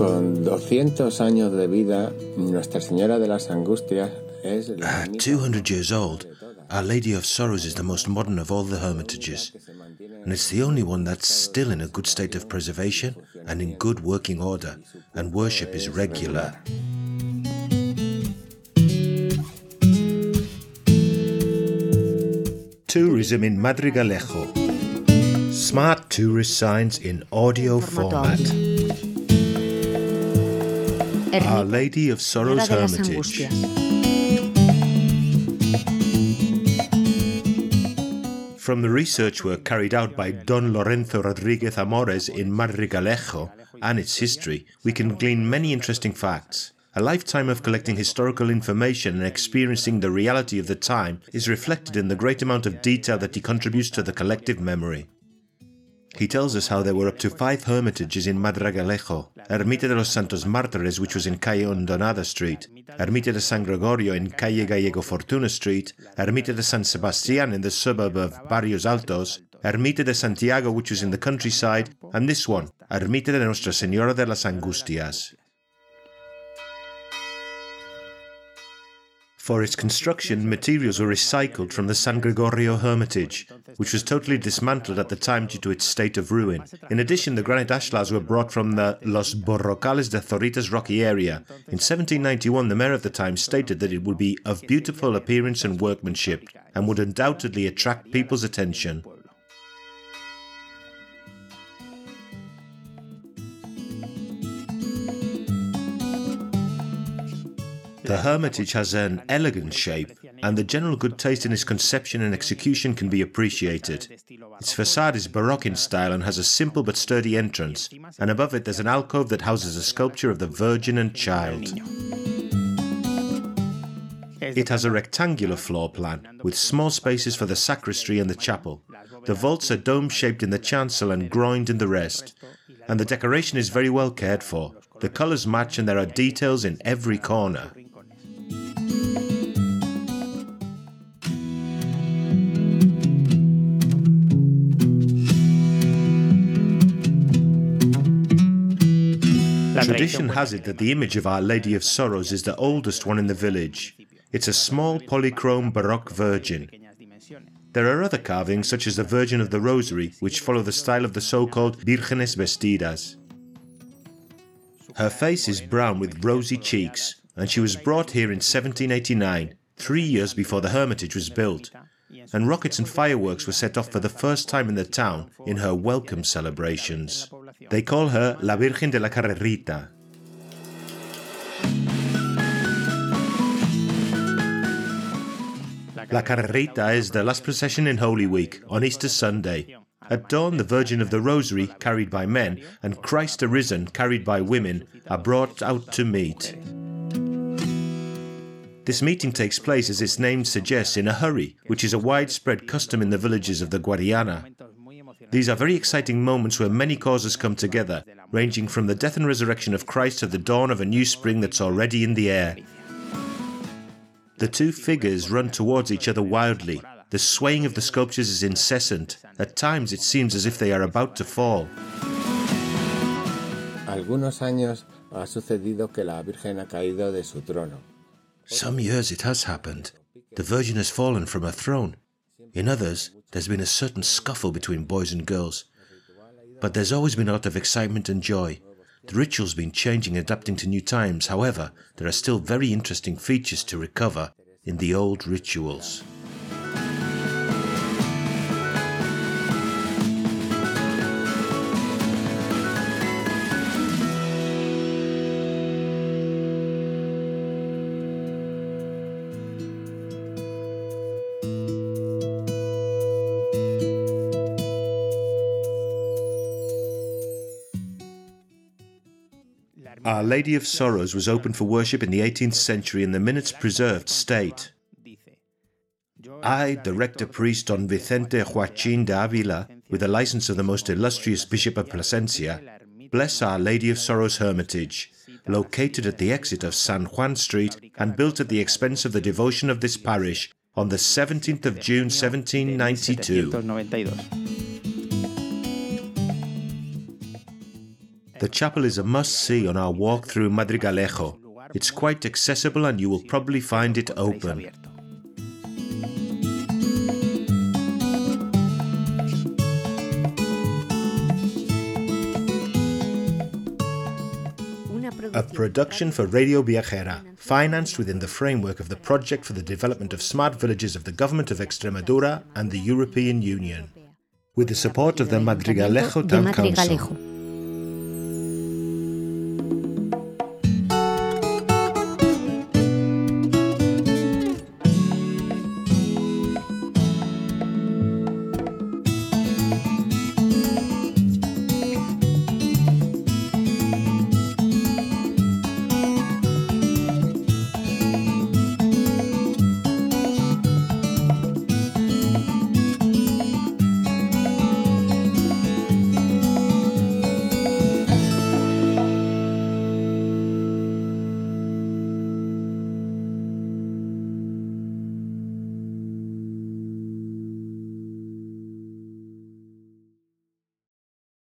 Con 200 años de vida, Nuestra Señora de las Angustias es la At 200 years old, Our Lady of Sorrows is the most modern of all the hermitages, and it's the only one that's still in a good state of preservation and in good working order, and worship is regular. Tourism in Madrigalejo. Smart tourist signs in audio format. Our Lady of Sorrows Señora de las Hermitage. From the research work carried out by Don Lorenzo Rodriguez Amores in Madrigalejo and its history, we can glean many interesting facts. A lifetime of collecting historical information and experiencing the reality of the time is reflected in the great amount of detail that he contributes to the collective memory. He tells us how there were up to five hermitages in Madrigalejo Ermita de los Santos Mártires, which was in Calle Hondonada Street, Ermita de San Gregorio in Calle Gallego Fortuna Street, Ermita de San Sebastián in the suburb of Barrios Altos, Ermita de Santiago, which was in the countryside, and this one, Ermita de Nuestra Señora de las Angustias. For its construction, materials were recycled from the San Gregorio Hermitage, which was totally dismantled at the time due to its state of ruin. In addition, the granite ashlars were brought from the Los Borrocales de Zorritas rocky area. In 1791, the mayor of the time stated that it would be of beautiful appearance and workmanship, and would undoubtedly attract people's attention. The Hermitage has an elegant shape, and the general good taste in its conception and execution can be appreciated. Its facade is Baroque in style and has a simple but sturdy entrance, and above it there's an alcove that houses a sculpture of the Virgin and Child. It has a rectangular floor plan, with small spaces for the sacristy and the chapel. The vaults are dome shaped in the chancel and groined in the rest, and the decoration is very well cared for. The colours match, and there are details in every corner. Tradition has it that the image of Our Lady of Sorrows is the oldest one in the village. It's a small polychrome Baroque Virgin. There are other carvings, such as the Virgin of the Rosary, which follow the style of the so called Vírgenes Vestidas. Her face is brown with rosy cheeks, and she was brought here in 1789, three years before the hermitage was built, and rockets and fireworks were set off for the first time in the town in her welcome celebrations. They call her La Virgen de la Carrerita. La Carrerita is the last procession in Holy Week, on Easter Sunday. At dawn, the Virgin of the Rosary, carried by men, and Christ arisen, carried by women, are brought out to meet. This meeting takes place, as its name suggests, in a hurry, which is a widespread custom in the villages of the Guadiana. These are very exciting moments where many causes come together, ranging from the death and resurrection of Christ to the dawn of a new spring that's already in the air. The two figures run towards each other wildly. The swaying of the sculptures is incessant. At times it seems as if they are about to fall. Algunos años ha sucedido que la Virgen ha caído de su trono. Some years it has happened. The Virgin has fallen from her throne. In others, there's been a certain scuffle between boys and girls. But there's always been a lot of excitement and joy. The ritual's been changing and adapting to new times. However, there are still very interesting features to recover in the old rituals. Our Lady of Sorrows was opened for worship in the 18th century in the minutes preserved state. I, the rector priest Don Vicente Joaquin de Avila, with the license of the most illustrious Bishop of Plasencia, bless Our Lady of Sorrows Hermitage, located at the exit of San Juan Street and built at the expense of the devotion of this parish on the 17th of June 1792. The chapel is a must see on our walk through Madrigalejo. It's quite accessible and you will probably find it open. A production for Radio Viajera, financed within the framework of the Project for the Development of Smart Villages of the Government of Extremadura and the European Union, with the support of the Madrigalejo Town Council.